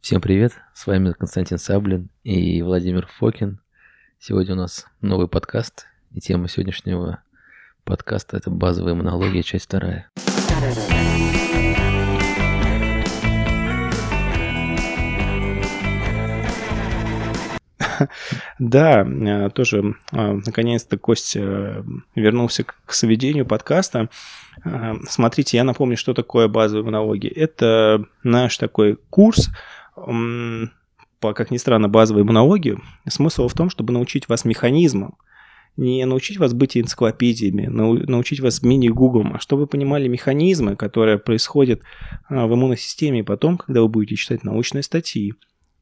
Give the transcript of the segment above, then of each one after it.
Всем привет, с вами Константин Саблин и Владимир Фокин. Сегодня у нас новый подкаст, и тема сегодняшнего подкаста – это базовые монологи, часть вторая. Да, э, тоже э, наконец-то Костя вернулся к сведению подкаста. Э, смотрите, я напомню, что такое базовые монологи. Это наш такой курс, по, как ни странно, базовой монологи. Смысл в том, чтобы научить вас механизмам, не научить вас быть энциклопедиями, научить вас мини-гуглом, а чтобы вы понимали механизмы, которые происходят в иммунной системе потом, когда вы будете читать научные статьи,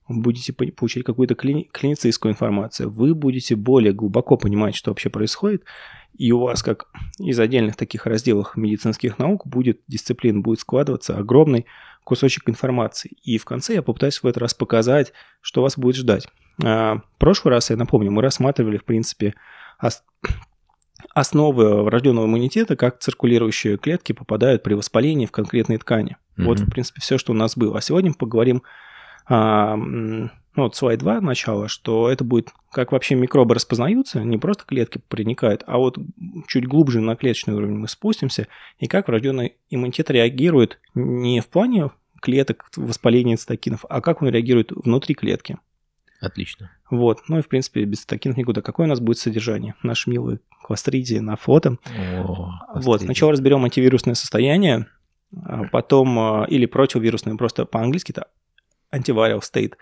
будете получать какую-то клини- клиницистскую информацию, вы будете более глубоко понимать, что вообще происходит, и у вас, как из отдельных таких разделов медицинских наук, будет дисциплин, будет складываться огромный кусочек информации. И в конце я попытаюсь в этот раз показать, что вас будет ждать. А, в прошлый раз, я напомню, мы рассматривали, в принципе, ос- основы врожденного иммунитета, как циркулирующие клетки попадают при воспалении в конкретные ткани. Mm-hmm. Вот, в принципе, все, что у нас было. А сегодня мы поговорим а, ну, вот слайд 2 начало, что это будет, как вообще микробы распознаются, не просто клетки проникают, а вот чуть глубже на клеточный уровень мы спустимся, и как врожденный иммунитет реагирует не в плане клеток воспаления цитокинов, а как он реагирует внутри клетки. Отлично. Вот. Ну и, в принципе, без цитокинов никуда. Какое у нас будет содержание? Наш милый кластридий на фото. О, вот. Сначала разберем антивирусное состояние, а потом, а, или противовирусное, просто по-английски это антивирал state.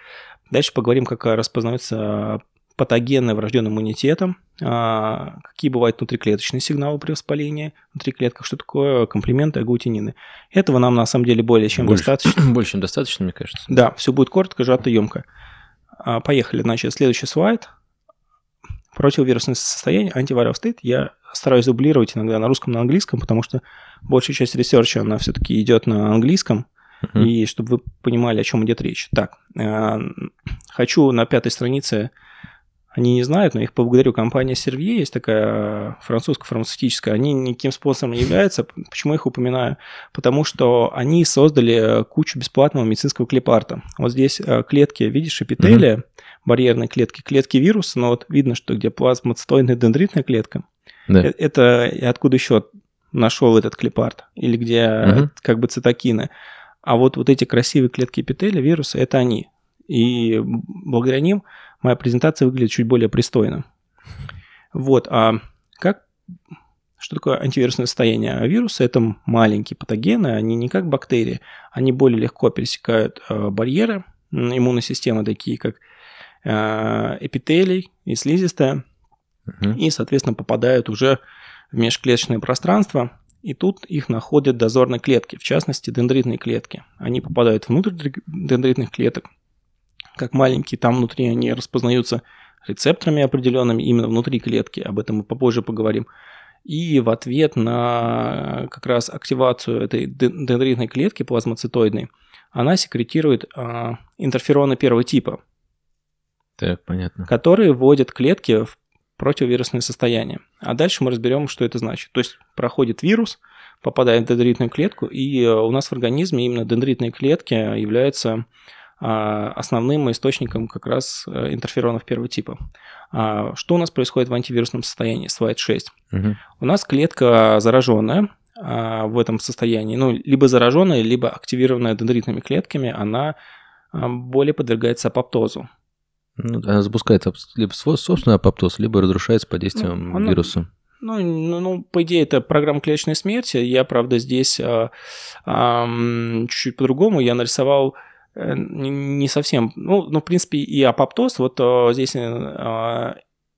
Дальше поговорим, как распознаются патогены врожденным иммунитетом, а, какие бывают внутриклеточные сигналы при воспалении внутри клеток, что такое комплементы, агглютинины. Этого нам на самом деле более чем больше, достаточно. Больше чем достаточно, мне кажется. Да, все будет коротко, сжато, емко. А, поехали. Значит, следующий слайд. Противовирусное состояние, antiviral state. Я стараюсь дублировать иногда на русском, на английском, потому что большая часть research а, она все-таки идет на английском. Uh-huh. И чтобы вы понимали, о чем идет речь. Так, э, хочу на пятой странице, они не знают, но их поблагодарю, компания Servier, есть такая французская фармацевтическая, они никаким спонсором не являются. Почему я их упоминаю? Потому что они создали кучу бесплатного медицинского клепарта. Вот здесь э, клетки, видишь, эпителия, uh-huh. барьерные клетки, клетки вируса, но вот видно, что где плазмоцитоидная дендритная клетка, да. Э, это откуда еще нашел этот клепарт, или где uh-huh. как бы цитокины. А вот, вот эти красивые клетки эпителия вируса – это они. И благодаря ним моя презентация выглядит чуть более пристойно. Вот, а как что такое антивирусное состояние? А вирусы – это маленькие патогены, они не как бактерии, они более легко пересекают э, барьеры иммунной системы, такие как э, эпителий и слизистая, угу. и, соответственно, попадают уже в межклеточное пространство, и тут их находят дозорные клетки, в частности дендритные клетки. Они попадают внутрь дендритных клеток, как маленькие, там внутри они распознаются рецепторами определенными именно внутри клетки, об этом мы попозже поговорим. И в ответ на как раз активацию этой дендритной клетки плазмоцитоидной, она секретирует а, интерфероны первого типа. Так, понятно. Которые вводят клетки в противовирусное состояние. А дальше мы разберем, что это значит. То есть проходит вирус, попадает в дендритную клетку, и э, у нас в организме именно дендритные клетки являются а, основным источником как раз э, интерферонов первого типа. А, что у нас происходит в антивирусном состоянии, слайд 6? Угу. У нас клетка зараженная а, в этом состоянии, ну, либо зараженная, либо активированная дендритными клетками, она более подвергается апоптозу. Ну, она запускает либо собственный апоптоз, либо разрушается под действием ну, она, вируса. Ну, ну, ну, по идее, это программа клеточной смерти. Я, правда, здесь а, а, чуть-чуть по-другому. Я нарисовал э, не совсем... Ну, ну, в принципе, и апоптоз. Вот а, здесь а,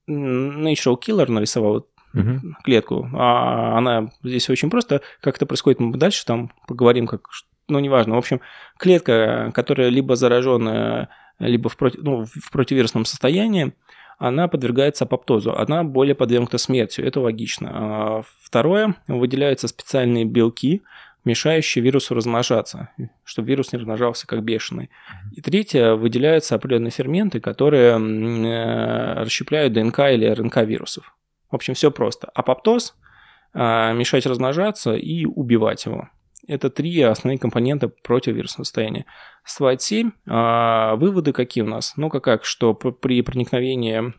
Natural Killer нарисовал угу. клетку. А она здесь очень просто. Как это происходит, мы дальше там поговорим, как... Ну, неважно. В общем, клетка, которая либо зараженная либо в, против, ну, в противовирусном состоянии, она подвергается апоптозу, она более подвергнута смерти, это логично. А второе, выделяются специальные белки, мешающие вирусу размножаться, чтобы вирус не размножался как бешеный. И третье, выделяются определенные ферменты, которые э, расщепляют ДНК или РНК вирусов. В общем, все просто. Апоптоз а, – мешать размножаться и убивать его. Это три основные компонента противовирусного состояния. Слайд 7. А, выводы какие у нас? Ну, как, что при проникновении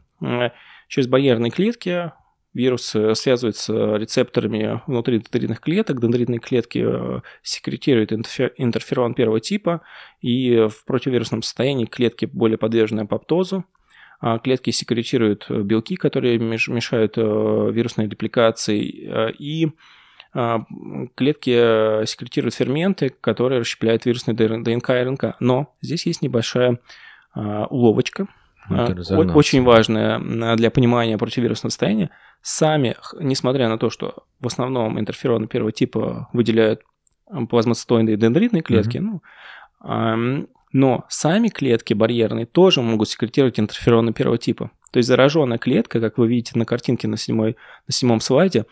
через барьерные клетки вирус э, связывается рецепторами внутри дендритных клеток. Дендритные клетки э, секретируют интерферон первого типа, и в противовирусном состоянии клетки более подвержены апоптозу. А клетки секретируют э, белки, которые мешают вирусной репликации, и клетки секретируют ферменты, которые расщепляют вирусные ДНК и РНК. Но здесь есть небольшая а, уловочка, очень важная для понимания противовирусного состояния. Сами, несмотря на то, что в основном интерфероны первого типа выделяют плазмоцитоидные и дендритные клетки, ну, но сами клетки барьерные тоже могут секретировать интерфероны первого типа. То есть зараженная клетка, как вы видите на картинке на, седьмой, на седьмом слайде,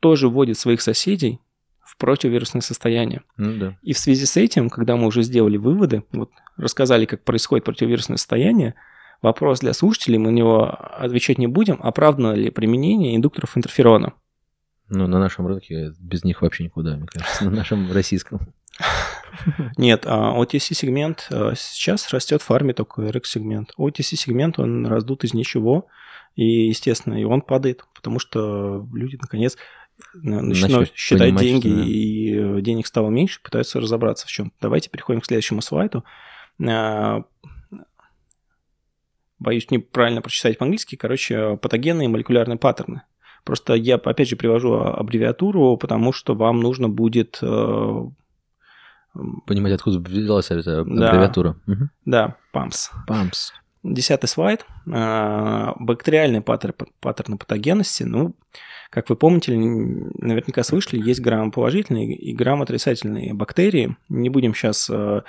тоже вводит своих соседей в противовирусное состояние. Ну, да. И в связи с этим, когда мы уже сделали выводы, вот рассказали, как происходит противовирусное состояние, вопрос для слушателей, мы на него отвечать не будем, оправдано ли применение индукторов интерферона. Ну, на нашем рынке без них вообще никуда, мне кажется, на нашем российском. Нет, а OTC-сегмент а, сейчас растет в фарме только RX-сегмент. OTC-сегмент, он раздут из ничего, и, естественно, и он падает, потому что люди, наконец, начинают считать деньги, да. и денег стало меньше, пытаются разобраться в чем. Давайте переходим к следующему слайду. А, боюсь неправильно прочитать по-английски. Короче, патогенные молекулярные паттерны. Просто я, опять же, привожу аббревиатуру, потому что вам нужно будет... Э, Понимать, откуда взялась эта аббревиатура. Да, угу. да PAMS. PAMS. Десятый слайд. Э, бактериальные паттерны, паттерны патогенности. Ну, как вы помните, наверняка слышали, есть грамм-положительные и грамм-отрицательные бактерии. Не будем сейчас э,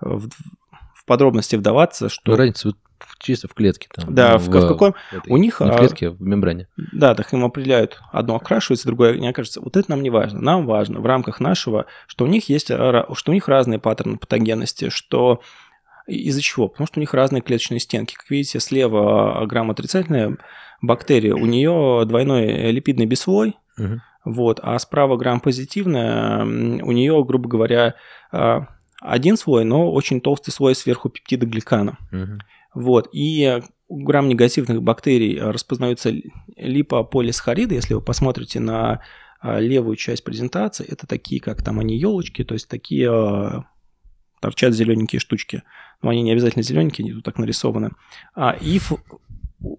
в, в подробности вдаваться, что... Ну, разница чисто в клетке там. Да, в, в, в каком... Этой, у них... Не в а, клетке, в мембране. Да, так им определяют, одно окрашивается, другое не окажется. Вот это нам не важно. Нам важно в рамках нашего, что у них есть, что у них разные паттерны патогенности, что из-за чего? Потому что у них разные клеточные стенки. Как видите, слева грамм отрицательная бактерия, у нее двойной липидный бисфлой, угу. вот, а справа грамм позитивная, у нее, грубо говоря, а, один слой, но очень толстый слой сверху пептида гликана. Угу. Вот, и у грамм-негативных бактерий распознаются липополисахариды, если вы посмотрите на а, левую часть презентации, это такие, как там они елочки, то есть такие а, торчат зелененькие штучки. Но они не обязательно зелененькие, они тут так нарисованы. А, и,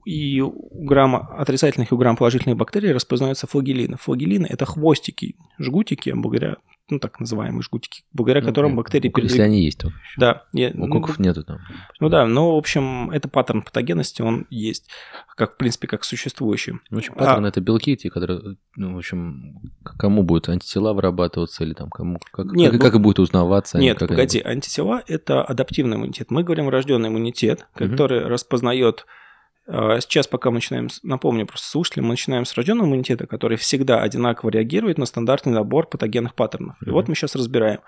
и у грамма отрицательных и у грамм положительных бактерий распознаются флагелины. Флагелины – это хвостики, жгутики, благодаря ну, так называемые жгутики, благодаря ну, которым бактерии... Ну, если они есть, то Да. Я, у коков ну, нету там. Ну да, но, в общем, это паттерн патогенности, он есть, как, в принципе, как существующий. Ну, в общем, паттерн а... это белки, те, которые, ну, в общем, кому будут антитела вырабатываться или там кому... Как, Нет, как, ну, как и будет узнаваться? Нет, как погоди, они... антитела – это адаптивный иммунитет. Мы говорим врожденный иммунитет, который угу. распознает сейчас, пока мы начинаем, напомню просто слушателям, мы начинаем с рожденного иммунитета, который всегда одинаково реагирует на стандартный набор патогенных паттернов. Mm-hmm. И вот мы сейчас разбираем.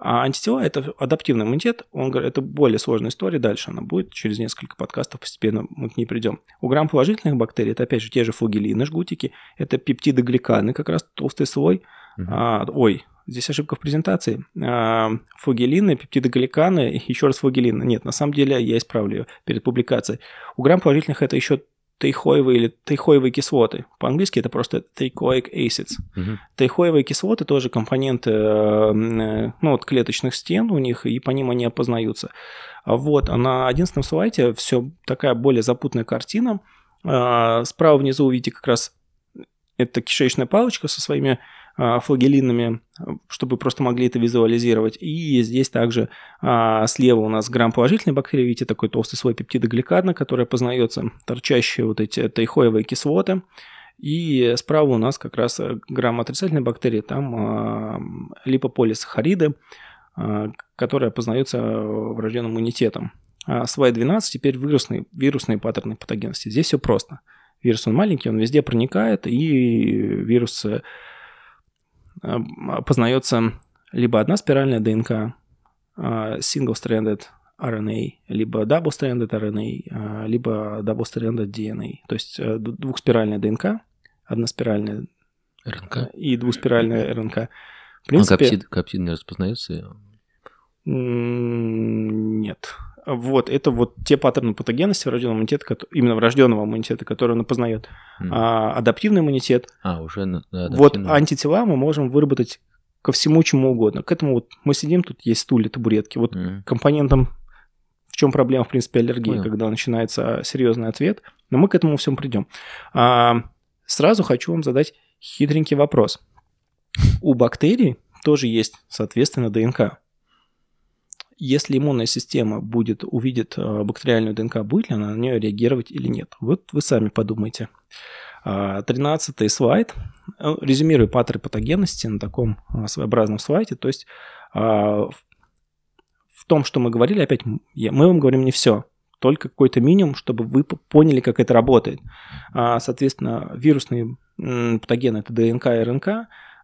А антитела – это адаптивный иммунитет, он, это более сложная история, дальше она будет, через несколько подкастов постепенно мы к ней придем. У грамм-положительных бактерий, это опять же те же флагелины, жгутики, это пептиды гликаны, как раз толстый слой, mm-hmm. а, ой, Здесь ошибка в презентации. А, флагелины, пептидогликаны, еще раз флагелины. Нет, на самом деле я исправлю ее перед публикацией. У грамм положительных это еще тейхоевые или тейхоевые кислоты. По-английски это просто teichoic acids. Угу. Тейхоевые кислоты тоже компоненты э, ну, вот клеточных стен у них, и по ним они опознаются. А вот, а на 11 слайде все такая более запутанная картина. А, справа внизу увидите как раз это кишечная палочка со своими флагелинами, чтобы просто могли это визуализировать. И здесь также а, слева у нас грамм положительной бактерии, видите, такой толстый слой пептидогликана, который познается, торчащие вот эти тайхоевые кислоты. И справа у нас как раз грамм отрицательной бактерии, там а, липополисахариды, которые познаются врожденным иммунитетом. А слайд 12 теперь вирусные, вирусные паттерны патогенности. Здесь все просто. Вирус он маленький, он везде проникает, и вирусы познается либо одна спиральная ДНК, э, single-stranded RNA, либо double-stranded RNA, э, либо double-stranded DNA. То есть двухспиральная ДНК, односпиральная РНК и двуспиральная РНК. В принципе, а каптид, каптид не распознается? Нет. Вот, это вот те паттерны патогенности врожденного иммунитета, именно врожденного иммунитета, который он опознает. Mm. А, адаптивный иммунитет. А, уже да, Вот антитела мы можем выработать ко всему чему угодно. К этому вот мы сидим, тут есть стулья, табуретки. Вот mm. компонентам в чем проблема, в принципе, аллергии, Понял. когда начинается серьезный ответ. Но мы к этому всем придем. А, сразу хочу вам задать хитренький вопрос. У бактерий тоже есть, соответственно, ДНК если иммунная система будет, увидит э, бактериальную ДНК, будет ли она на нее реагировать или нет. Вот вы сами подумайте. А, тринадцатый слайд. Э, резюмирую паттерны патогенности на таком э, своеобразном слайде. То есть а, в том, что мы говорили, опять мы вам говорим не все, только какой-то минимум, чтобы вы поняли, как это работает. А, соответственно, вирусные патогены – это ДНК и РНК,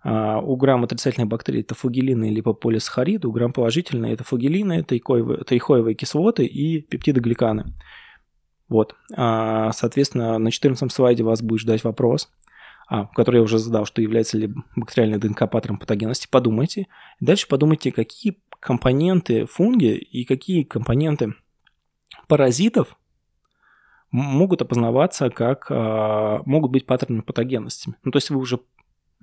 у грамм отрицательных бактерий это флагелины или липополисахариды, у грамм положительные это флагелины, тайхоевые, тайхоевые кислоты и пептидогликаны. Вот. А, соответственно, на 14 слайде вас будет ждать вопрос, а, который я уже задал, что является ли бактериальная ДНК паттерном патогенности. Подумайте. Дальше подумайте, какие компоненты фунги и какие компоненты паразитов могут опознаваться как могут быть паттернами патогенности. Ну, то есть вы уже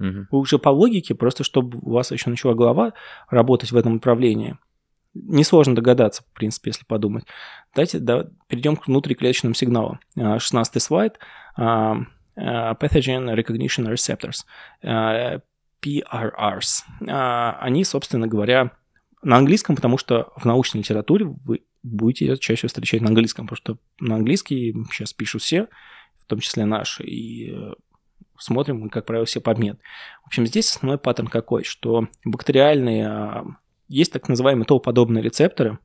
Угу. Уже по логике, просто чтобы у вас еще начала голова работать в этом направлении. Несложно догадаться, в принципе, если подумать. Давайте да, перейдем к внутриклеточным сигналам. 16 а, слайд. А, а, Pathogen Recognition Receptors. PRRs. Они, собственно говоря, на английском, потому что в научной литературе вы будете ее чаще встречать на английском, потому что на английский сейчас пишут все, в том числе наши, и смотрим, как правило, все подмен. В общем, здесь основной паттерн какой, что бактериальные, а, есть так называемые толподобные рецепторы,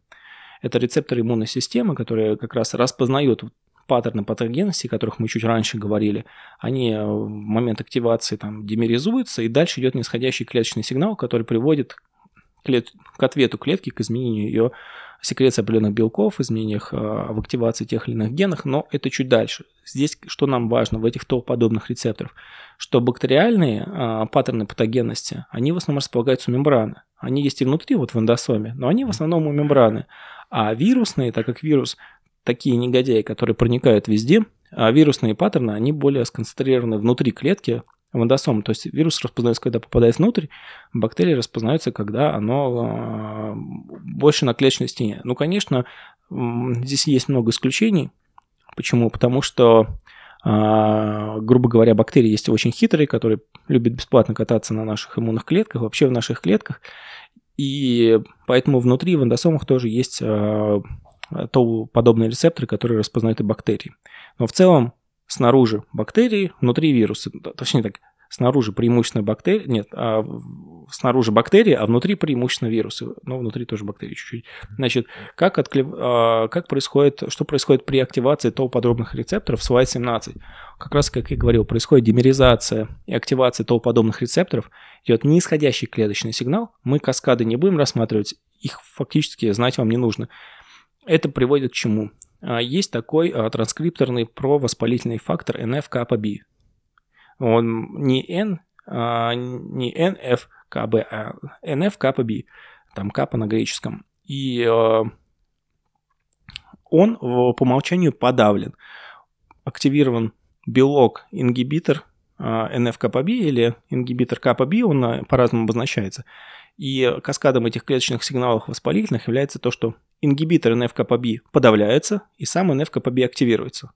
это рецепторы иммунной системы, которые как раз распознают паттерны патогенности, о которых мы чуть раньше говорили, они э, в момент активации там демеризуются, и дальше идет нисходящий клеточный сигнал, который приводит клет... к ответу клетки, к изменению ее секреции определенных белков, изменениях э, в активации тех или иных генов, но это чуть дальше. Здесь что нам важно в этих топ-подобных рецепторах? Что бактериальные э, паттерны патогенности, они в основном располагаются у мембраны. Они есть и внутри, вот в эндосоме, но они в основном у мембраны. А вирусные, так как вирус такие негодяи, которые проникают везде, а вирусные паттерны, они более сконцентрированы внутри клетки, в эндосом. То есть вирус распознается, когда попадает внутрь, бактерии распознаются, когда оно э, больше на клеточной стене. Ну, конечно, здесь есть много исключений. Почему? Потому что, э, грубо говоря, бактерии есть очень хитрые, которые любят бесплатно кататься на наших иммунных клетках, вообще в наших клетках. И поэтому внутри в эндосомах тоже есть э, то подобные рецепторы, которые распознают и бактерии. Но в целом снаружи бактерии, внутри вирусы. Точнее так, снаружи преимущественно бактерии, нет, а снаружи бактерии, а внутри преимущественно вирусы, но внутри тоже бактерии чуть-чуть. Значит, как, отклев... А, как происходит, что происходит при активации топ подобных рецепторов, слайд 17. Как раз, как я говорил, происходит димеризация и активация топ подобных рецепторов, идет нисходящий клеточный сигнал, мы каскады не будем рассматривать, их фактически знать вам не нужно. Это приводит к чему? А, есть такой а, транскрипторный провоспалительный фактор NF-kappa-B. Он не N, а, не NF-KB, а NF-kappa-B. Там капа на греческом. И он по умолчанию подавлен. Активирован белок-ингибитор NF-kappa-B или ингибитор kappa-B, он по-разному обозначается. И каскадом этих клеточных сигналов воспалительных является то, что ингибитор NF-κB подавляется, и сам NF-κB активируется.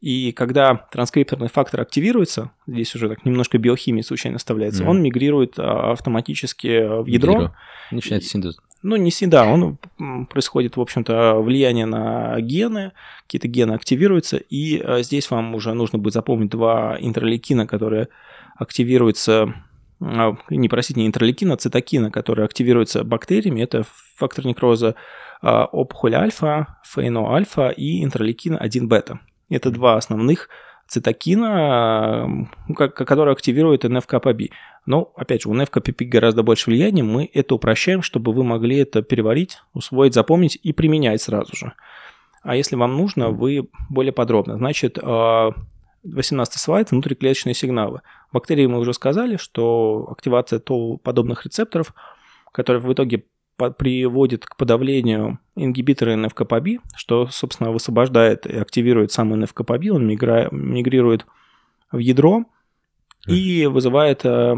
И когда транскрипторный фактор активируется, здесь уже так немножко биохимии случайно вставляется, mm. он мигрирует а, автоматически в ядро. ядро. Начинается синтез. Ну, не да, он происходит, в общем-то, влияние на гены, какие-то гены активируются, и а, здесь вам уже нужно будет запомнить два интерлейкина, которые активируются не простите, не интерлейкина, а цитокина, которые активируются бактериями, это фактор некроза а, опухоль альфа, фейно альфа и интерлейкин 1 бета. Это два основных цитокина, которые активируют НФКПБ. Но, опять же, у НФКПБ гораздо больше влияния, мы это упрощаем, чтобы вы могли это переварить, усвоить, запомнить и применять сразу же. А если вам нужно, вы более подробно. Значит, а, 18 слайд, внутриклеточные сигналы. Бактерии мы уже сказали, что активация тол подобных рецепторов, которые в итоге приводит к подавлению ингибитора НФКПБ, что, собственно, высвобождает и активирует сам НФКПБ, он мигра... мигрирует в ядро и вызывает э,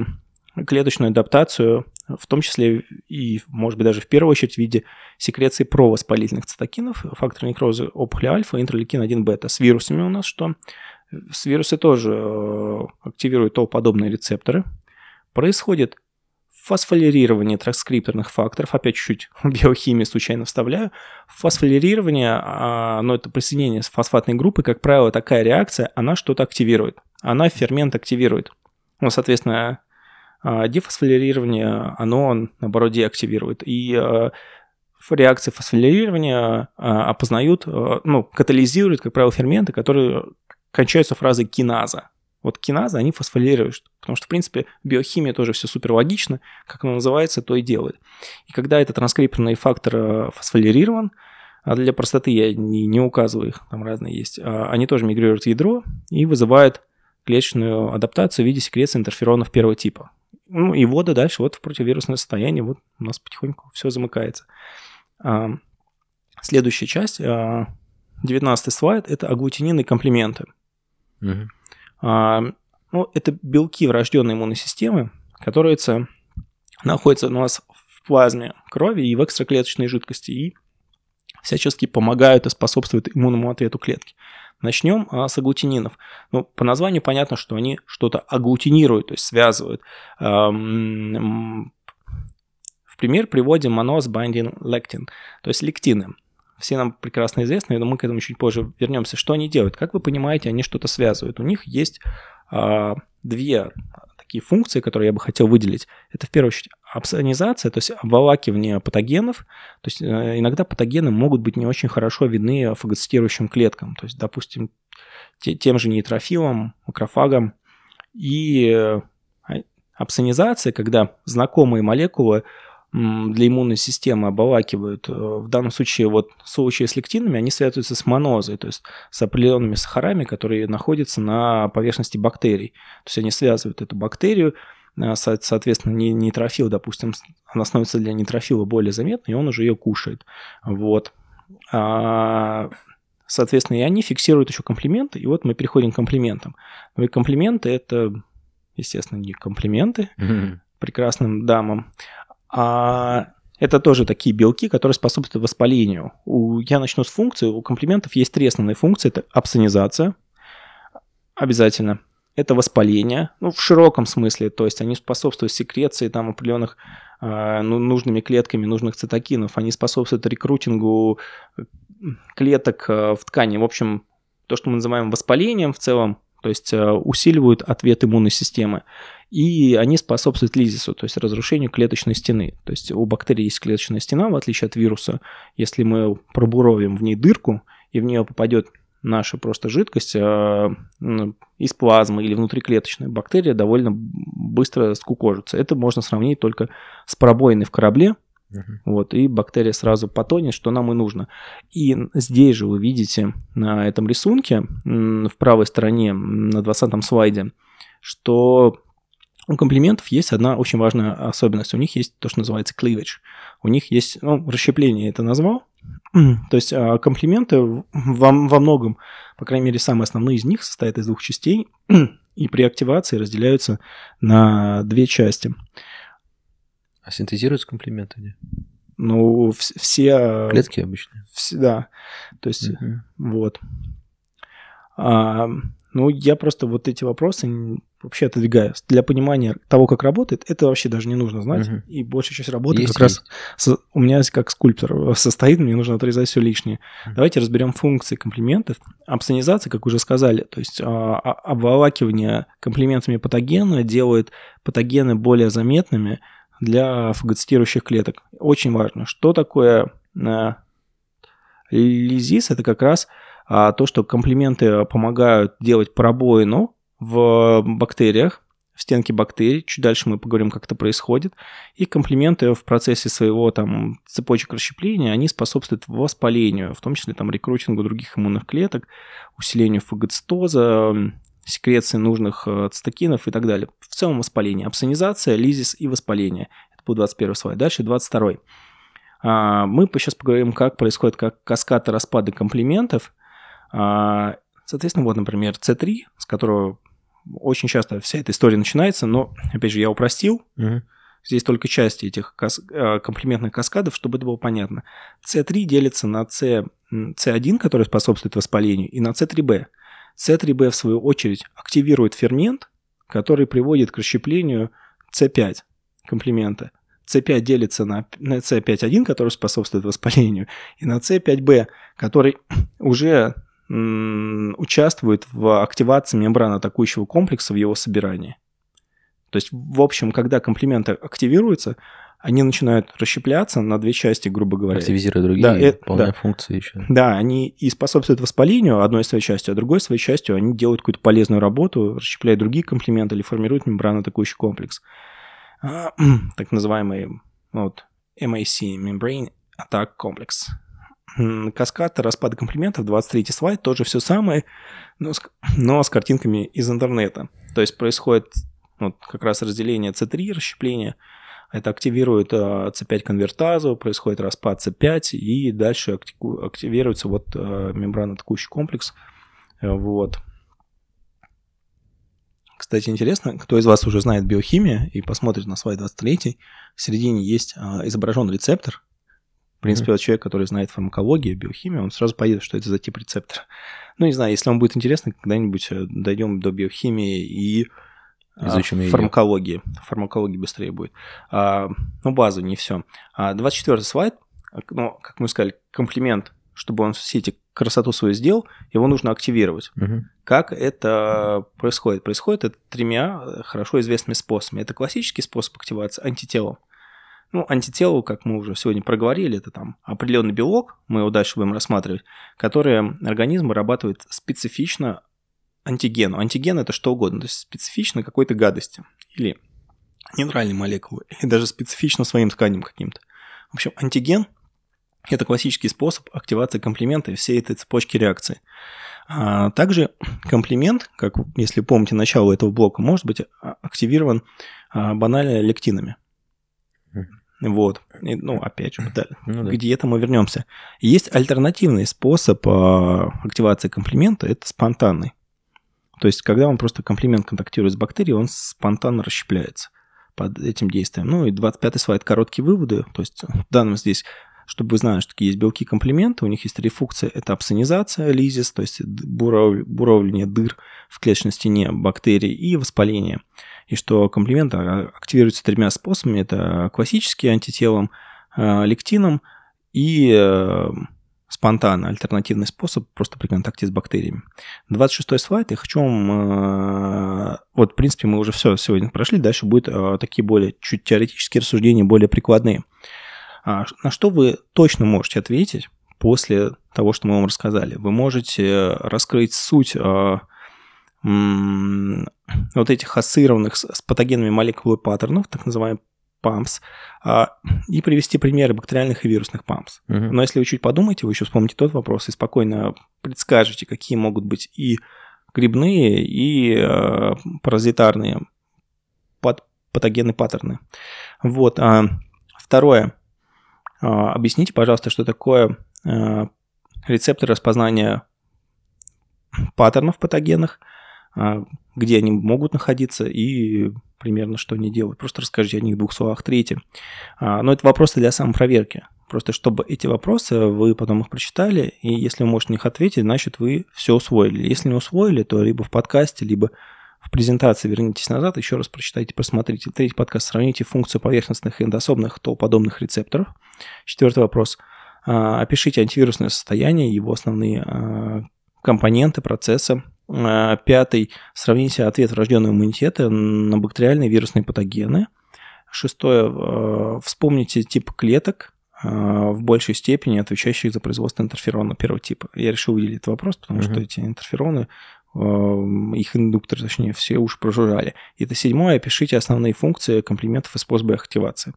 клеточную адаптацию, в том числе и, может быть, даже в первую очередь в виде секреции провоспалительных цитокинов, фактор некроза опухоли альфа, интерлейкин 1 бета. С вирусами у нас что? Вирусы тоже э, активируют подобные рецепторы. Происходит фосфолирирование транскрипторных факторов, опять чуть-чуть биохимии случайно вставляю. Фосфолирирование, а, но это присоединение с фосфатной группы, как правило, такая реакция, она что-то активирует. Она фермент активирует. Ну, соответственно, а, дефосфолирирование, оно, наоборот, деактивирует. И а, реакции фосфолирирования опознают, ну, катализируют, как правило, ферменты, которые кончаются фразой киназа. Вот киназы, они фосфорилируют, потому что, в принципе, биохимия тоже все супер логично, как она называется, то и делает. И когда этот транскрипторный фактор э, фосфорилирован, а для простоты я не, не указываю их, там разные есть, а они тоже мигрируют в ядро и вызывают клеточную адаптацию в виде секреции интерферонов первого типа. Ну и вода дальше вот в противовирусное состояние, вот у нас потихоньку все замыкается. А, следующая часть, 19 слайд, это аглутинины комплименты. Ну, это белки врожденной иммунной системы, которые находятся у нас в плазме крови и в экстраклеточной жидкости и всячески помогают и способствуют иммунному ответу клетки. Начнем а, с аглутининов. Ну, по названию понятно, что они что-то аглутинируют, то есть связывают. в пример приводим monos binding lectin, то есть лектины все нам прекрасно известны, но мы к этому чуть позже вернемся. Что они делают? Как вы понимаете, они что-то связывают. У них есть а, две такие функции, которые я бы хотел выделить. Это в первую очередь абсонизация, то есть обволакивание патогенов. То есть э, иногда патогены могут быть не очень хорошо видны фагоцитирующим клеткам. То есть, допустим, те, тем же нейтрофилам, макрофагам. И э, абсонизация, когда знакомые молекулы для иммунной системы обволакивают. Э, в данном случае, вот в случае с лектинами, они связываются с монозой, то есть с определенными сахарами, которые находятся на поверхности бактерий. То есть они связывают эту бактерию, э, соответственно, нейтрофил, допустим, она становится для нейтрофила более заметной, и он уже ее кушает. Вот. А, соответственно, и они фиксируют еще комплименты, и вот мы переходим к комплиментам. Ну и комплименты – это, естественно, не комплименты mm-hmm. прекрасным дамам, а это тоже такие белки, которые способствуют воспалению. У, я начну с функции. У комплиментов есть три основные функции. Это апсонизация, обязательно. Это воспаление, ну, в широком смысле, то есть они способствуют секреции там определенных э, ну, нужными клетками нужных цитокинов, они способствуют рекрутингу клеток э, в ткани. В общем, то, что мы называем воспалением в целом, то есть э, усиливают ответ иммунной системы. И они способствуют лизису, то есть разрушению клеточной стены. То есть у бактерий есть клеточная стена, в отличие от вируса. Если мы пробуровим в ней дырку, и в нее попадет наша просто жидкость э, из плазмы или внутриклеточная, бактерия довольно быстро скукожится. Это можно сравнить только с пробоиной в корабле, Uh-huh. Вот, и бактерия сразу потонет, что нам и нужно. И здесь же вы видите на этом рисунке, в правой стороне, на 20 слайде, что у комплиментов есть одна очень важная особенность. У них есть то, что называется cleavage. У них есть, ну, расщепление это назвал. То есть а, комплименты во, во многом, по крайней мере, самые основные из них состоят из двух частей и при активации разделяются на две части. А синтезируются комплименты где? Ну, все... Клетки обычные. Все, да. То есть, угу. вот. А, ну, я просто вот эти вопросы вообще отодвигаю. Для понимания того, как работает, это вообще даже не нужно знать. Угу. И большая часть работы есть, как есть. раз со, у меня как скульптор состоит, мне нужно отрезать все лишнее. Угу. Давайте разберем функции комплиментов. Абсонизация, как уже сказали, то есть а, а, обволакивание комплиментами патогена делает патогены более заметными, для фагоцитирующих клеток. Очень важно, что такое э, лизис, это как раз а, то, что комплименты помогают делать пробоину в бактериях, в стенке бактерий. Чуть дальше мы поговорим, как это происходит. И комплименты в процессе своего там цепочек расщепления, они способствуют воспалению, в том числе там рекрутингу других иммунных клеток, усилению фагоцитоза, секреции нужных э, цитокинов и так далее. В целом воспаление. Апсонизация, лизис и воспаление. Это был 21 слайд. Дальше 22. А, мы сейчас поговорим, как происходит как каскад распада комплиментов. А, соответственно, вот, например, C3, с которого очень часто вся эта история начинается, но, опять же, я упростил. Мгм. Здесь только части этих кас- э, комплиментных каскадов, чтобы это было понятно. C3 делится на м, C1, который способствует воспалению, и на C3b. C3b, в свою очередь, активирует фермент, который приводит к расщеплению C5 комплимента. C5 делится на, на C5.1, который способствует воспалению, и на C5b, который уже участвует в активации мембран атакующего комплекса в его собирании. То есть, в общем, когда комплименты активируются, они начинают расщепляться на две части, грубо говоря. Активизируя другие, Да, это- выполняя да. функции еще. Да, они и способствуют воспалению одной своей частью, а другой своей частью они делают какую-то полезную работу, расщепляют другие комплименты или формируют мембрано-атакующий комплекс. А, Так называемый ну, вот, MAC, Membrane Attack Complex. Каскад распада комплиментов, 23 слайд, тоже все самое, но с, но с картинками из интернета. То есть происходит вот, как раз разделение C3, расщепление, это активирует э, C5 конвертазу, происходит распад C5, и дальше активируется вот э, мембрано-атакующий комплекс. Э, Вот. Кстати, интересно, кто из вас уже знает биохимию и посмотрит на слайд 23, в середине есть э, изображен рецептор. В принципе, вот человек, который знает фармакологию, биохимию, он сразу пойдет, что это за тип рецептора. Ну, не знаю, если вам будет интересно, когда-нибудь э, дойдем до биохимии и э, Изучим её. фармакологии. Фармакологии быстрее будет. А, ну, база, не все. А 24 слайд, ну, как мы сказали, комплимент, чтобы он все эти красоту свою сделал, его нужно активировать. Мгм. Как это происходит? Происходит это тремя э, хорошо известными способами. Это классический способ активации антителом. Ну, антитело, как мы уже сегодня проговорили, это там определенный белок, мы его дальше будем рассматривать, который организм вырабатывает специфично антигену. Антиген это что угодно, то есть специфично какой-то гадости или нейтральной молекулы, или даже специфично своим тканям каким-то. В общем, антиген – это классический способ активации комплимента и всей этой цепочки реакций. А также комплимент, как если помните начало этого блока, может быть а, активирован а, банально лектинами. Вот. И, ну, опять же, да, Ну да. диетам мы вернемся. Есть альтернативный способ а, активации комплимента, это спонтанный. То есть, когда он просто комплимент контактирует с бактерией, он спонтанно расщепляется под этим действием. Ну и 25-й слайд короткие выводы. То есть, в данном здесь, чтобы вы знали, что такие есть белки комплименты, у них есть три функции. Это апсонизация, лизис, то есть буров- буровление дыр в клеточной стене бактерий и воспаление. И что комплимент а, активируется тремя способами. Это классический антителом, э, лектином и э, спонтанно, альтернативный способ просто при контакте с бактериями. 26 слайд, я хочу вам... э, Вот, в принципе, мы уже все сегодня прошли, дальше будут такие более чуть теоретические рассуждения, более прикладные. А, На что вы точно можете ответить после того, что мы вам рассказали? Вы можете раскрыть суть м, вот этих ассоциированных с патогенами молекул и паттернов, так называемых PAMPs, а, и привести примеры бактериальных и вирусных PAMPs. Мгм. Но если вы чуть подумаете, вы еще вспомните тот вопрос и спокойно предскажете, какие могут быть и грибные, и паразитарные пат- патогены паттерны. Вот. а, второе. А, объясните, пожалуйста, что такое э, рецепторы распознания паттернов патогенных, а, где они могут находиться и примерно что они делают. Просто расскажите о них в двух словах. Третье. А, Но это вопросы для самопроверки. Просто чтобы эти вопросы вы потом их прочитали, и если вы можете на них ответить, значит вы все усвоили. Если не усвоили, то либо в подкасте, либо в презентации вернитесь назад, еще раз прочитайте, посмотрите. Третий подкаст. Сравните функцию поверхностных и эндосомных толподобных рецепторов. Четвертый вопрос. А, Опишите антивирусное состояние, его основные а, компоненты, процессы. А, Пятый. Сравните ответ врожденного иммунитета на бактериальные вирусные патогены. Шестое. Вспомните тип клеток, в большей степени отвечающих за производство интерферона первого типа. Я решил выделить этот вопрос, потому что Мгм. эти интерфероны, их индукторы, точнее, все уж прожужжали. И это седьмое. Опишите основные функции комплиментов и способы их активации.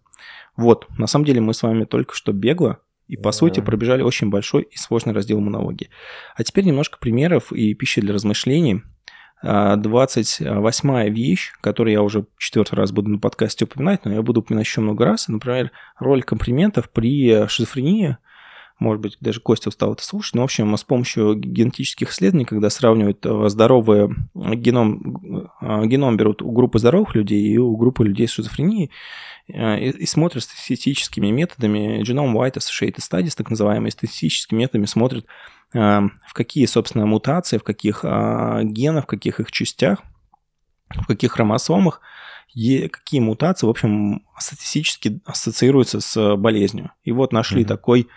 Вот, на самом деле мы с вами только что бегло и, по Да. сути, пробежали очень большой и сложный раздел иммунологии. А теперь немножко примеров и пищи для размышлений. 28 вещь, которую я уже четвертый раз буду на подкасте упоминать, но я буду упоминать еще много раз. Например, роль комплиментов при шизофрении – может быть, даже Костя устал это слушать, но, в общем, с помощью генетических исследований, когда сравнивают э, здоровые геном, э, геном берут у группы здоровых людей и у группы людей с шизофренией, э, и, и смотрят статистическими методами, Genome White Associated Studies, так называемые, статистическими методами смотрят, в какие, собственно, мутации, в каких генах, в каких их частях, в каких хромосомах, какие мутации, в общем, статистически ассоциируются с болезнью. И вот нашли mm-hmm. такой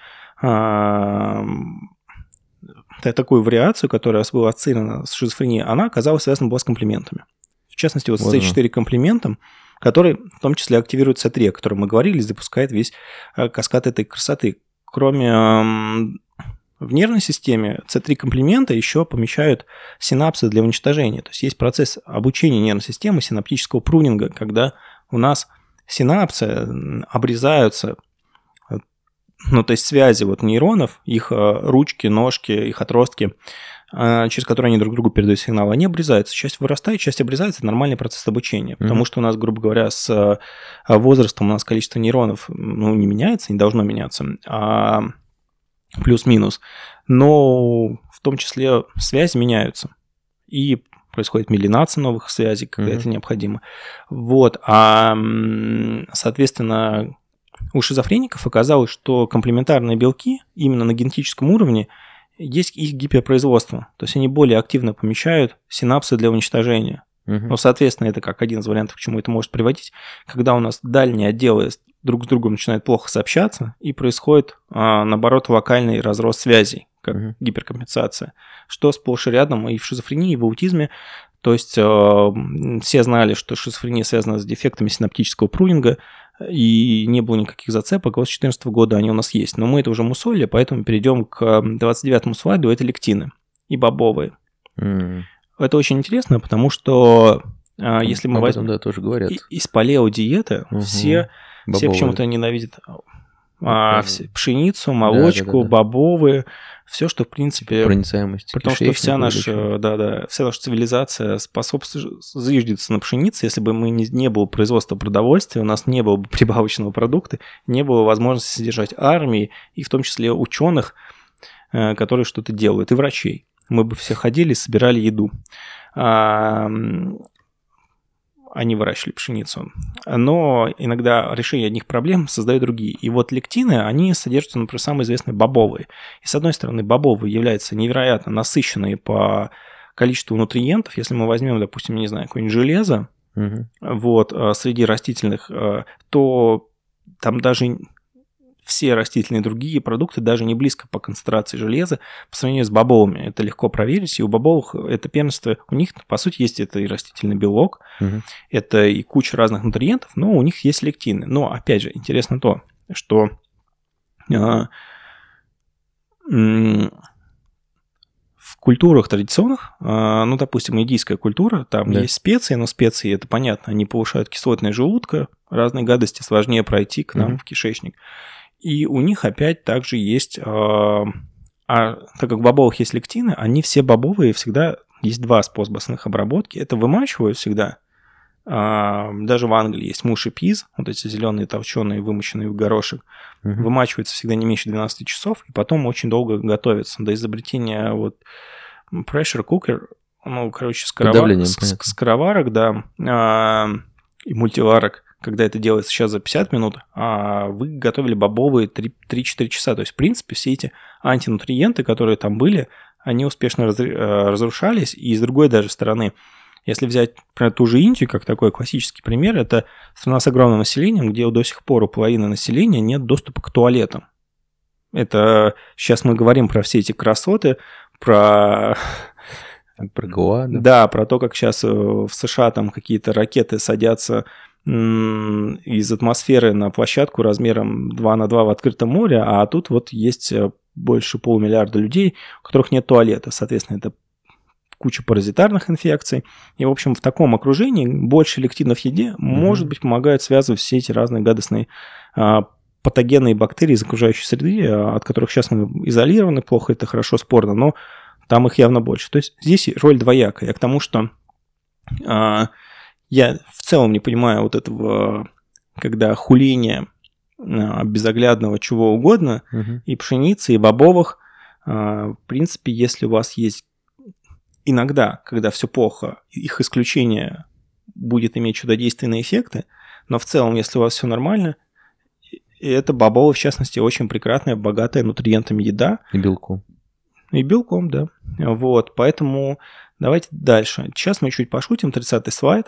такую вариацию, которая была оценена с шизофренией, она оказалась связана была с комплиментами. В частности, вот, вот C4 комплиментом, который в том числе активирует C3, о котором мы говорили, запускает весь э, каскад этой красоты. Кроме в нервной системе C3 комплимента еще помещают синапсы для уничтожения. То есть есть процесс обучения нервной системы, синаптического прунинга, когда у нас синапсы обрезаются ну, то есть связи вот нейронов, их э, ручки, ножки, их отростки, э, через которые они друг другу передают сигналы, они обрезаются. Часть вырастает, часть обрезается. Это нормальный процесс обучения. Потому mm-hmm. что у нас, грубо говоря, с э, возрастом у нас количество нейронов ну, не меняется, не должно меняться, а плюс-минус. Но в том числе связи меняются. И происходит милинация новых связей, когда mm-hmm. это необходимо. Вот. А, соответственно, у шизофреников оказалось, что комплементарные белки именно на генетическом уровне есть их гиперпроизводство. То есть они более активно помещают синапсы для уничтожения. Угу. Ну, соответственно, это как один из вариантов, к чему это может приводить. Когда у нас дальние отделы друг с другом начинают плохо сообщаться, и происходит, а, наоборот, локальный разрост связей, как угу. гиперкомпенсация, что сплошь и рядом и в шизофрении, и в аутизме. То есть э, все знали, что шизофрения связана с дефектами синаптического прунинга, и не было никаких зацепок. Вот с 2014 года они у нас есть. Но мы это уже мусолили, поэтому перейдем к 29-му слайду. Это лектины и бобовые. Mm. Это очень интересно, потому что а, если мы возьмем... да, тоже говорят. Из палеодиеты угу. все, все почему-то ненавидят а, все, пшеницу, молочку, да, да, да, да. бобовые, все, что в принципе... Проницаемость. Потому что вся наша, да, да, вся наша цивилизация способствует зиждется на пшенице. Если бы мы не, не было производства продовольствия, у нас не было бы прибавочного продукта, не было возможности содержать армии и в том числе ученых, э, которые что-то делают, и врачей. Мы бы все ходили, собирали еду они выращивали пшеницу. Но иногда решение одних проблем создают другие. И вот лектины, они содержатся, например, самые известные бобовые. И с одной стороны, бобовые являются невероятно насыщенные по количеству нутриентов. Если мы возьмем, допустим, не знаю, какое-нибудь железо, угу. вот, э, среди растительных, э, то там даже все растительные другие продукты даже не близко по концентрации железа по сравнению с бобовыми. Это легко проверить. И у бобовых это первенство, у них, по сути, есть это и растительный белок, угу. это и куча разных нутриентов, но у них есть лектины. Но, опять же, интересно то, что а, в культурах традиционных, а, ну, допустим, индийская культура, там да. есть специи, но специи, это понятно, они повышают кислотность желудка, разные гадости сложнее пройти к нам угу. в кишечник. И у них опять также есть, а, а, так как в бобовых есть лектины, они все бобовые всегда, есть два способа их обработки. Это вымачивают всегда, а, даже в Англии есть муш и пиз, вот эти зеленые толченые, вымоченные в горошек, угу. вымачиваются всегда не меньше 12 часов, и потом очень долго готовятся. До изобретения вот pressure cooker, ну, короче, скоровар... скороварок, да, а, и мультиварок, когда это делается сейчас за 50 минут, а вы готовили бобовые 3-4 часа. То есть, в принципе, все эти антинутриенты, которые там были, они успешно э, разрушались. И с другой даже стороны, если взять, например, ту же Индию, как такой классический пример, это страна с огромным населением, где до сих пор у половины населения нет доступа к туалетам. Это сейчас мы говорим про все эти красоты, про про Гоа, да? Да, про то, как сейчас э, в США там какие-то ракеты садятся из атмосферы на площадку размером 2 на 2 в открытом море, а тут вот есть э, больше полумиллиарда людей, у которых нет туалета. Соответственно, это куча паразитарных инфекций. И, в общем, в таком окружении больше лектинов в еде, mm-hmm. может быть, помогает связывать все эти разные гадостные а, патогенные бактерии из окружающей среды, а, от которых сейчас мы изолированы, плохо это хорошо спорно, но там их явно больше. То есть здесь роль двоякая. Я к тому, что а, я в целом не понимаю вот этого, когда хуление а, безоглядного чего угодно, Мгм. и пшеницы, и бобовых. А, в принципе, если у вас есть иногда, когда все плохо, их исключение будет иметь чудодейственные эффекты, но в целом, если у вас все нормально, и это бобовые, в частности, очень прекрасная, богатая нутриентами еда, И белком. и белком, да. Вот, поэтому давайте дальше. Сейчас мы чуть пошутим, 30-й слайд.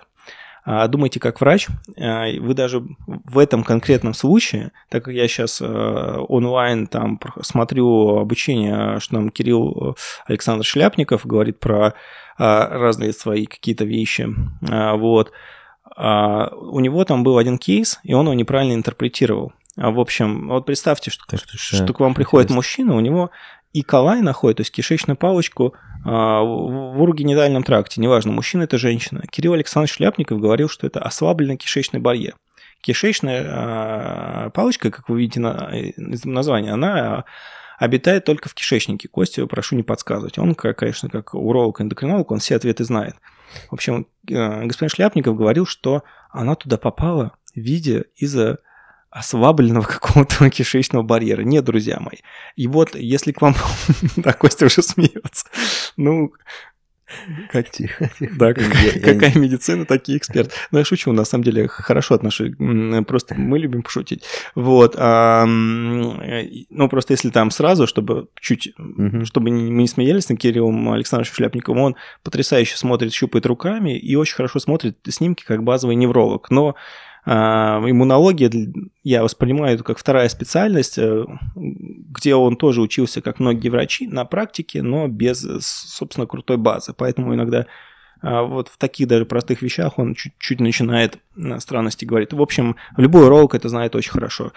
А, Думайте как врач. А, Вы даже в этом конкретном случае, так как я сейчас онлайн там смотрю обучение, что нам Кирилл э, Александр Шляпников говорит про а, разные свои какие-то вещи. Вот. У него там был один кейс, и он его неправильно интерпретировал. В общем, вот представьте, что, Так что что да, к вам приходит интересно. мужчина, у него и колай находит, то есть кишечную палочку а, в урогенитальном тракте, неважно, мужчина это женщина. Кирилл Александрович Шляпников говорил, что это ослабленный кишечный барьер. Кишечная а, палочка, как вы видите на, из названия, она обитает только в кишечнике. Костю прошу не подсказывать. Он, конечно, как уролог-эндокринолог, он все ответы знает. В общем, э, господин Шляпников говорил, что она туда попала в виде из-за ослабленного какого-то кишечного барьера. Нет, друзья мои. И вот, если к вам... Да, Костя уже смеется. Ну, как... Тихо, тихо. Да, Я- какая, я медицина, такие эксперты. Ну, я шучу, на самом деле, хорошо отношусь. Просто мы любим пошутить. Вот. а, э, ну, просто если там сразу, чтобы чуть... Мгм. Чтобы мы не смеялись над Кириллом Александровичем Шляпниковым, он потрясающе смотрит, щупает руками и очень хорошо смотрит снимки, как базовый невролог. Но иммунология для- я воспринимаю это как вторая специальность, э, где он тоже учился, как многие врачи, на практике, но без, э, собственно, крутой базы. Поэтому иногда а, вот в таких даже простых вещах он чуть-чуть начинает э, странности говорить. В общем, любой уролог это знает очень хорошо.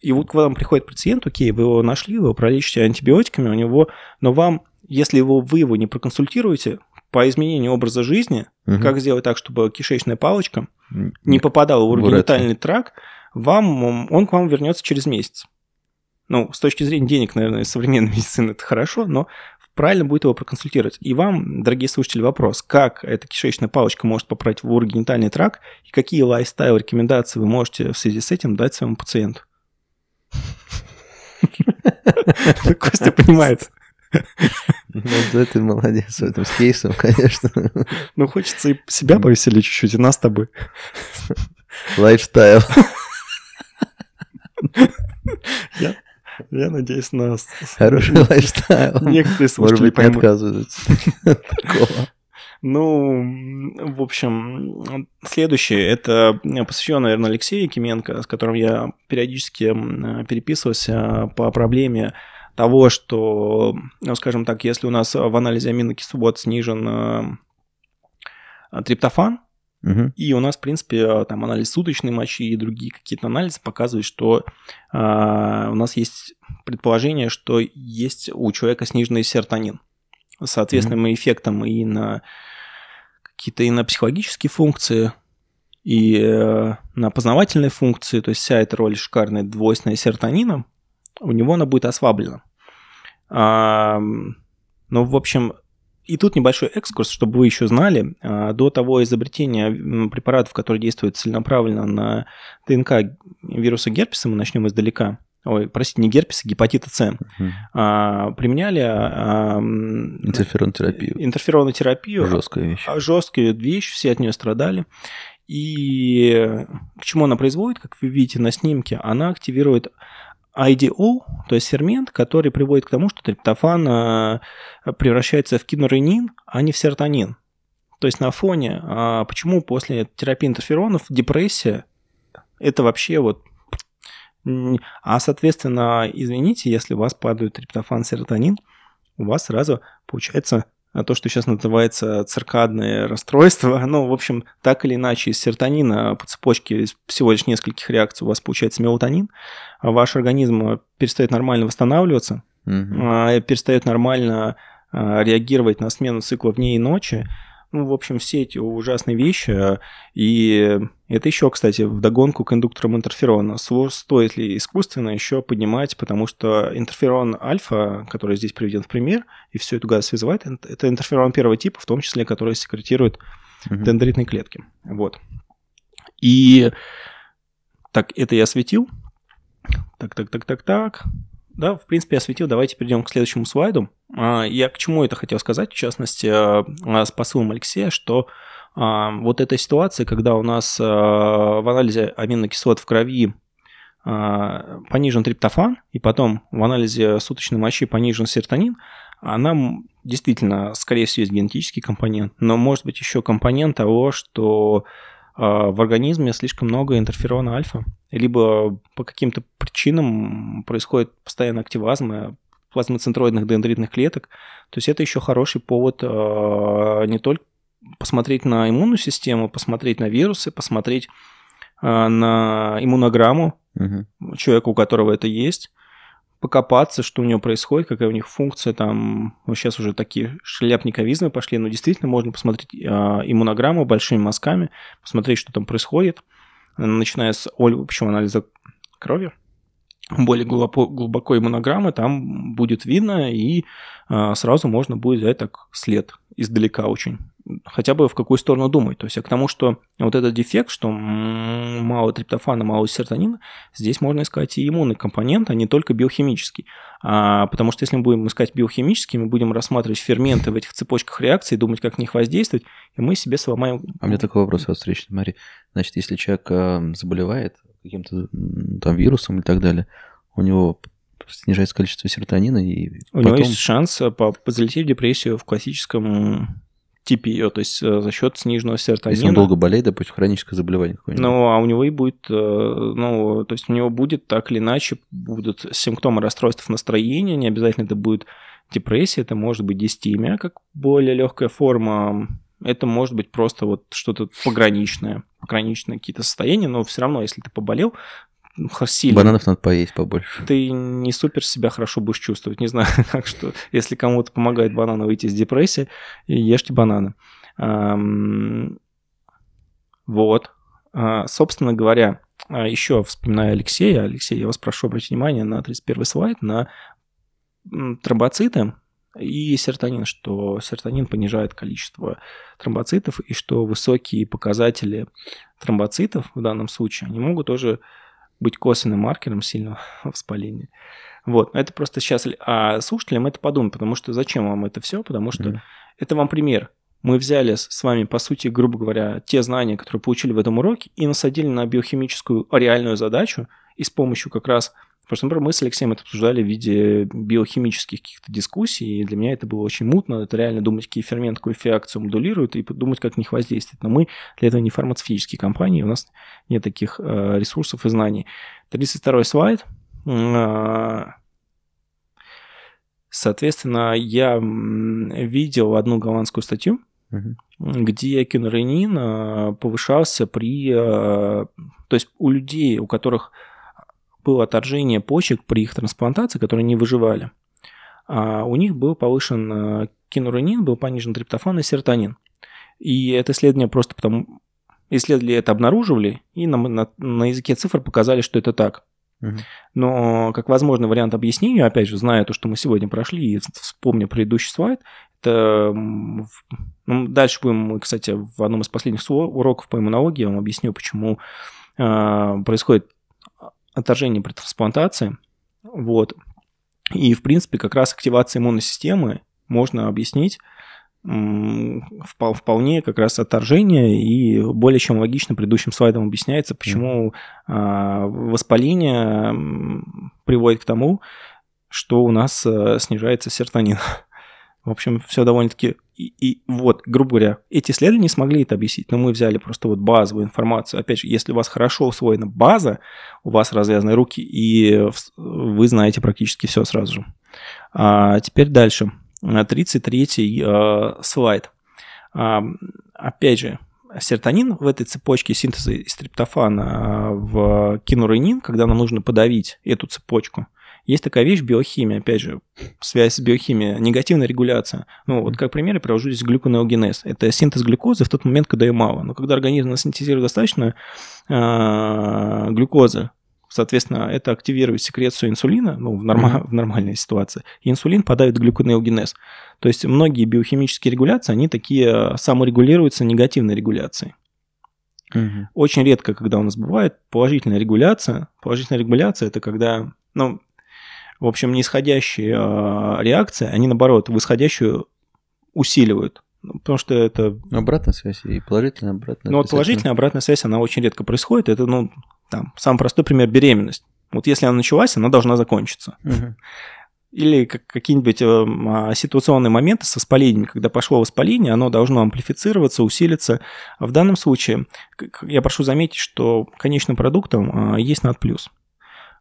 И вот к вам приходит пациент, окей, вы его нашли, вы его пролечите антибиотиками, у него, но вам, если его, вы его не проконсультируете по изменению образа жизни, Мгм. как сделать так, чтобы кишечная палочка не попадала в урогенитальный тракт, вам, он к вам вернется через месяц. Ну, с точки зрения денег, наверное, современной медицины это хорошо, но правильно будет его проконсультировать. И вам, дорогие слушатели, вопрос, как эта кишечная палочка может попасть в урогенитальный тракт, и какие lifestyle рекомендации вы можете в связи с этим дать своему пациенту? Костя понимает. Ну, да, ты молодец в этом с кейсом, конечно. Ну, хочется и себя повеселить чуть-чуть, и нас с тобой. Lifestyle. Я, я надеюсь, нас Хороший лайфстайл. некоторые Может слушатели быть, не поймут. отказываются от такого. Ну, в общем, следующее, это посвящено, наверное, Алексею Якименко, с которым я периодически переписывался по проблеме того, что, ну, скажем так, если у нас в анализе аминокислот снижен э, триптофан, Мгм. и у нас, в принципе, там анализ суточной мочи и другие какие-то анализы показывают, что а, у нас есть предположение, что есть у человека сниженный серотонин. С соответственным эффектом и на какие-то и на психологические функции, и э, на познавательные функции, то есть вся эта роль шикарная, двойственная серотонина, у него она будет ослаблена. А, ну, в общем, и тут небольшой экскурс, чтобы вы еще знали, а, до того изобретения препаратов, которые действуют целенаправленно на ДНК вируса герпеса, мы начнем издалека. Ой, простите, не герпеса, гепатита С. А, применяли а, Интерферонотерапию. интерферонную терапию. Жесткая вещь. А, Жесткая вещь, все от нее страдали. И к чему она производит, как вы видите на снимке, она активирует IDO, то есть фермент, который приводит к тому, что триптофан э, превращается в киноренин, а не в серотонин. То есть на фоне, а, почему после терапии интерферонов депрессия, это вообще вот... А, соответственно, извините, если у вас падают триптофан, серотонин, у вас сразу получается то, что сейчас называется циркадное расстройство. Ну, в общем, так или иначе, из серотонина по цепочке из всего лишь нескольких реакций у вас получается мелатонин, а ваш организм э, перестает нормально восстанавливаться, а, перестает нормально а, реагировать на смену циклов дней и ночи, Ну, в общем, все эти ужасные вещи. И это еще, кстати, в догонку к индукторам интерферона. Стоит ли искусственно еще поднимать, потому что интерферон альфа, который здесь приведен в пример, и всю эту гадость вызывает, это интерферон первого типа, в том числе, который секретирует mm-hmm. дендритные клетки. Вот. И так, это я осветил. Так, так, так, так, так. Да, в принципе, осветил. Давайте перейдем к следующему слайду. А, я к чему это хотел сказать, в частности, а, а, с посылом Алексея, что вот эта ситуация, когда у нас в анализе аминокислот в крови понижен триптофан, и потом в анализе суточной мочи понижен серотонин, она действительно, скорее всего, есть генетический компонент, но может быть еще компонент того, что в организме слишком много интерферона альфа, либо по каким-то причинам происходит постоянно активазм плазмоцентроидных дендритных клеток. То есть это еще хороший повод а, не только посмотреть на иммунную систему, посмотреть на вирусы, посмотреть а, на иммунограмму угу. человека, у которого это есть, покопаться, что у него происходит, какая у них функция, там, ну, сейчас уже такие шляпниковизмы пошли, но действительно можно посмотреть э, иммунограмму большими мазками, посмотреть, что там происходит, начиная с общего анализа крови, более глубоко, глубоко иммунограммы, там будет видно, и э, сразу можно будет взять так след издалека очень хотя бы в какую сторону думать. То есть, а к тому, что вот этот дефект, что мало триптофана, мало серотонина, здесь можно искать и иммунный компонент, а не только биохимический. А, потому что если мы будем искать биохимический, мы будем рассматривать ферменты в этих цепочках реакций, думать, как на них воздействовать, и мы себе сломаем... А у меня такой вопрос от встречной Мари. Значит, если человек э, заболевает каким-то там вирусом и так далее, у него снижается количество серотонина и У потом... него есть шанс э, залететь в депрессию в классическом типе ее, то есть э, за счет сниженного серотонина. Если он долго болеет, допустим, хроническое заболевание какое-нибудь. Ну, а у него и будет, э, ну, то есть у него будет так или иначе, будут симптомы расстройств настроения, не обязательно это будет депрессия, это может быть дистемия, как более легкая форма, это может быть просто вот что-то пограничное, пограничные какие-то состояния, но все равно, если ты поболел, сильно. Бананов надо поесть побольше. Ты не супер себя хорошо будешь чувствовать. Не знаю, так что если кому-то помогает бананы выйти из депрессии, ешьте бананы. Вот. А, собственно говоря, а, еще вспоминаю Алексея. Алексей, я вас прошу обратить внимание на 31 слайд, на тромбоциты и серотонин, что серотонин понижает количество тромбоцитов, и что высокие показатели тромбоцитов в данном случае, они могут тоже быть косвенным маркером сильного воспаления. Вот, это просто сейчас... А слушателям это подумать, потому что зачем вам это все? Потому что mm это вам пример. Мы взяли с вами, по сути, грубо говоря, те знания, которые получили в этом уроке, и насадили на биохимическую реальную задачу, и с помощью как раз Потому что, например, мы с Алексеем это обсуждали в виде биохимических каких-то дискуссий, и для меня это было очень мутно. Это реально думать, какие ферменты какую реакцию модулируют, и думать, как на них воздействовать. Но мы для этого не фармацевтические компании, у нас нет таких э, ресурсов и знаний. 32 слайд. А, соответственно, я видел одну голландскую статью, Uh-huh. где киноренин э, повышался при... Э, то есть у людей, у которых было отторжение почек при их трансплантации, которые не выживали. А у них был повышен э, кинуренин, был понижен триптофан и серотонин. И это исследование просто потому... Исследователи это обнаруживали и на, на, на языке цифр показали, что это так. Но как возможный вариант объяснения, опять же, зная то, что мы сегодня прошли, и вспомня предыдущий слайд, это ну, дальше будем, кстати, в одном из последних уроков по иммунологии я вам объясню, почему э, происходит отторжение при трансплантации. Вот. И, в принципе, как раз активация иммунной системы можно объяснить вполне как раз отторжение, и более чем логично предыдущим слайдом объясняется, почему mm. воспаление приводит к тому, что у нас э, снижается серотонин. В общем, все довольно-таки и, и вот, грубо говоря, эти исследования не смогли это объяснить, но мы взяли просто вот базовую информацию. Опять же, если у вас хорошо усвоена база, у вас развязаны руки, и вы знаете практически все сразу же. А теперь дальше. 33-й э, слайд. А, опять же, серотонин в этой цепочке синтеза из триптофана в кинуренин, когда нам нужно подавить эту цепочку, Есть такая вещь биохимия, опять же, связь с биохимией, негативная регуляция. Ну, вот как пример я привожу здесь глюконеогенез. Это синтез глюкозы в тот момент, когда ее мало. Но когда организм синтезирует достаточно э, глюкозы, Соответственно, это активирует секрецию инсулина ну, в, норма- mm-hmm. в нормальной ситуации. И инсулин подавит глюконеогенез. То есть многие биохимические регуляции, они такие саморегулируются негативной регуляцией. Mm-hmm. Очень редко, когда у нас бывает положительная регуляция. Положительная регуляция – это когда, ну, в общем, нисходящие э, реакции, они, наоборот, восходящую усиливают. Ну, потому что это... Обратная связь и положительная обратная Ну, вот положительная обратная связь, она очень редко происходит. Это, ну, там, самый простой пример – беременность. Вот если она началась, она должна закончиться. Угу. Или как, какие-нибудь э, ситуационные моменты с воспалением, когда пошло воспаление, оно должно амплифицироваться, усилиться. В данном случае я прошу заметить, что конечным продуктом э, есть надплюс.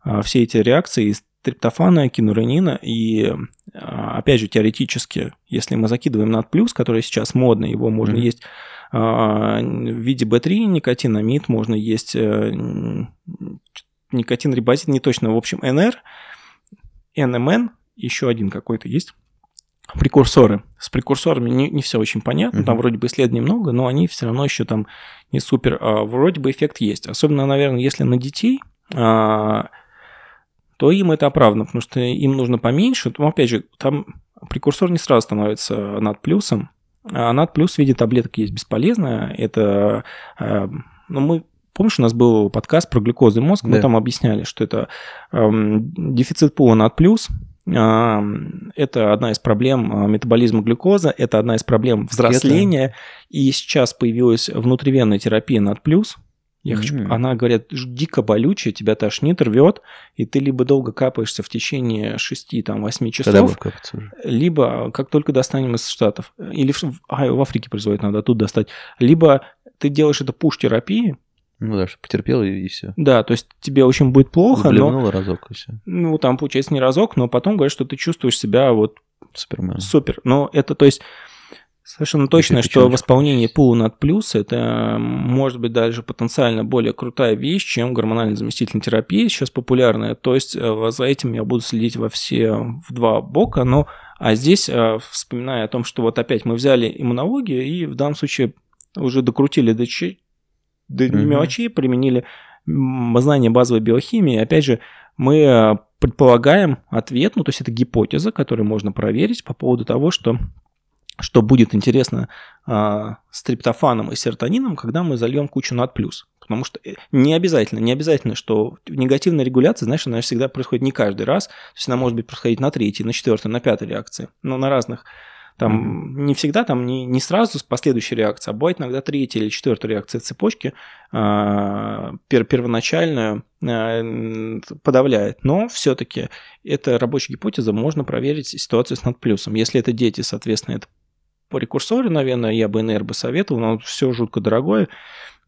Э, все эти реакции из триптофана, кинуранина и, э, опять же, теоретически, если мы закидываем надплюс, который сейчас модный, его можно mm-hmm. есть а, в виде B3 никотинамид, можно есть э, никотин рибозит, не точно, в общем, НР, НМН, еще один какой-то есть. Прекурсоры. С прекурсорами не, не все очень понятно, uh-huh. там вроде бы исследований много, но они все равно еще там не супер. А вроде бы эффект есть. Особенно, наверное, если на детей, а, то им это оправдано, потому что им нужно поменьше. Но, опять же, там прекурсор не сразу становится над плюсом, а над плюс в виде таблеток есть бесполезно. Это, э, ну, мы Помнишь, у нас был подкаст про глюкозный мозг, мы да. там объясняли, что это эм, дефицит пула над плюс, эм, это одна из проблем э, метаболизма глюкоза, это одна из проблем взросления, это... и сейчас появилась внутривенная терапия над плюс, я mm-hmm. хочу, она, говорят, дико болючая, тебя тошнит, рвет, и ты либо долго капаешься в течение 6-8 часов, либо как только достанем из Штатов, или в, а, в Африке производят, надо тут достать, либо ты делаешь это пуш-терапией, ну да, что потерпел и, и все. Да, то есть тебе очень будет плохо, Блевнула но... разок и все. Ну, там получается не разок, но потом говорят, что ты чувствуешь себя вот... Супермен. Супер. Но это, то есть, Совершенно точно, что восполнение пула над плюс – это может быть даже потенциально более крутая вещь, чем гормональная заместительная терапия, сейчас популярная. То есть э, за этим я буду следить во все в два бока, но а здесь, э, вспоминая о том, что вот опять мы взяли иммунологию и в данном случае уже докрутили до, ч... до mm-hmm. мелочей, применили знание базовой биохимии. Опять же, мы э, предполагаем ответ, ну то есть это гипотеза, которую можно проверить по поводу того, что что будет интересно а, с триптофаном и серотонином, когда мы зальем кучу над плюс. Потому что э, не обязательно, не обязательно, что негативная регуляция, знаешь, она всегда происходит не каждый раз. То есть она может быть происходить на третьей, на четвертой, на пятой реакции, но на разных. Там mm-hmm. не всегда, там не, не сразу с последующей реакцией, а бывает иногда третья или четвертая реакция цепочки а, пер, первоначальную а, подавляет. Но все-таки это рабочая гипотеза, можно проверить ситуацию с надплюсом. Если это дети, соответственно, это по рекурсору, наверное, я бы НР бы советовал, но все жутко дорогое.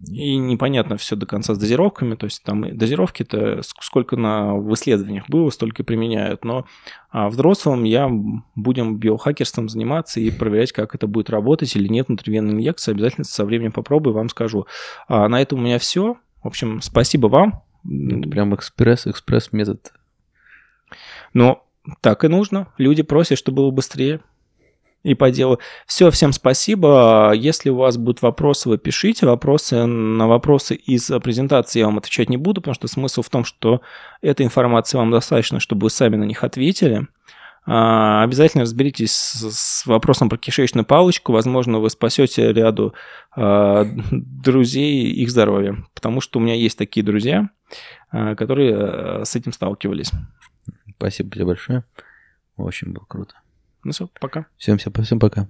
И непонятно все до конца с дозировками, то есть там дозировки-то сколько на в исследованиях было, столько применяют. Но а взрослым я будем биохакерством заниматься и проверять, как это будет работать или нет внутривенной инъекции. Обязательно со временем попробую, вам скажу. А на этом у меня все. В общем, спасибо вам. Это прям экспресс, экспресс метод. Но так и нужно. Люди просят, чтобы было быстрее и по делу. Все, всем спасибо. Если у вас будут вопросы, вы пишите вопросы. На вопросы из презентации я вам отвечать не буду, потому что смысл в том, что эта информация вам достаточно, чтобы вы сами на них ответили. А, обязательно разберитесь с вопросом про кишечную палочку. Возможно, вы спасете ряду а, друзей их здоровья, потому что у меня есть такие друзья, а, которые с этим сталкивались. Спасибо тебе большое. Очень было круто. Ну все, пока. Всем, всем, всем пока.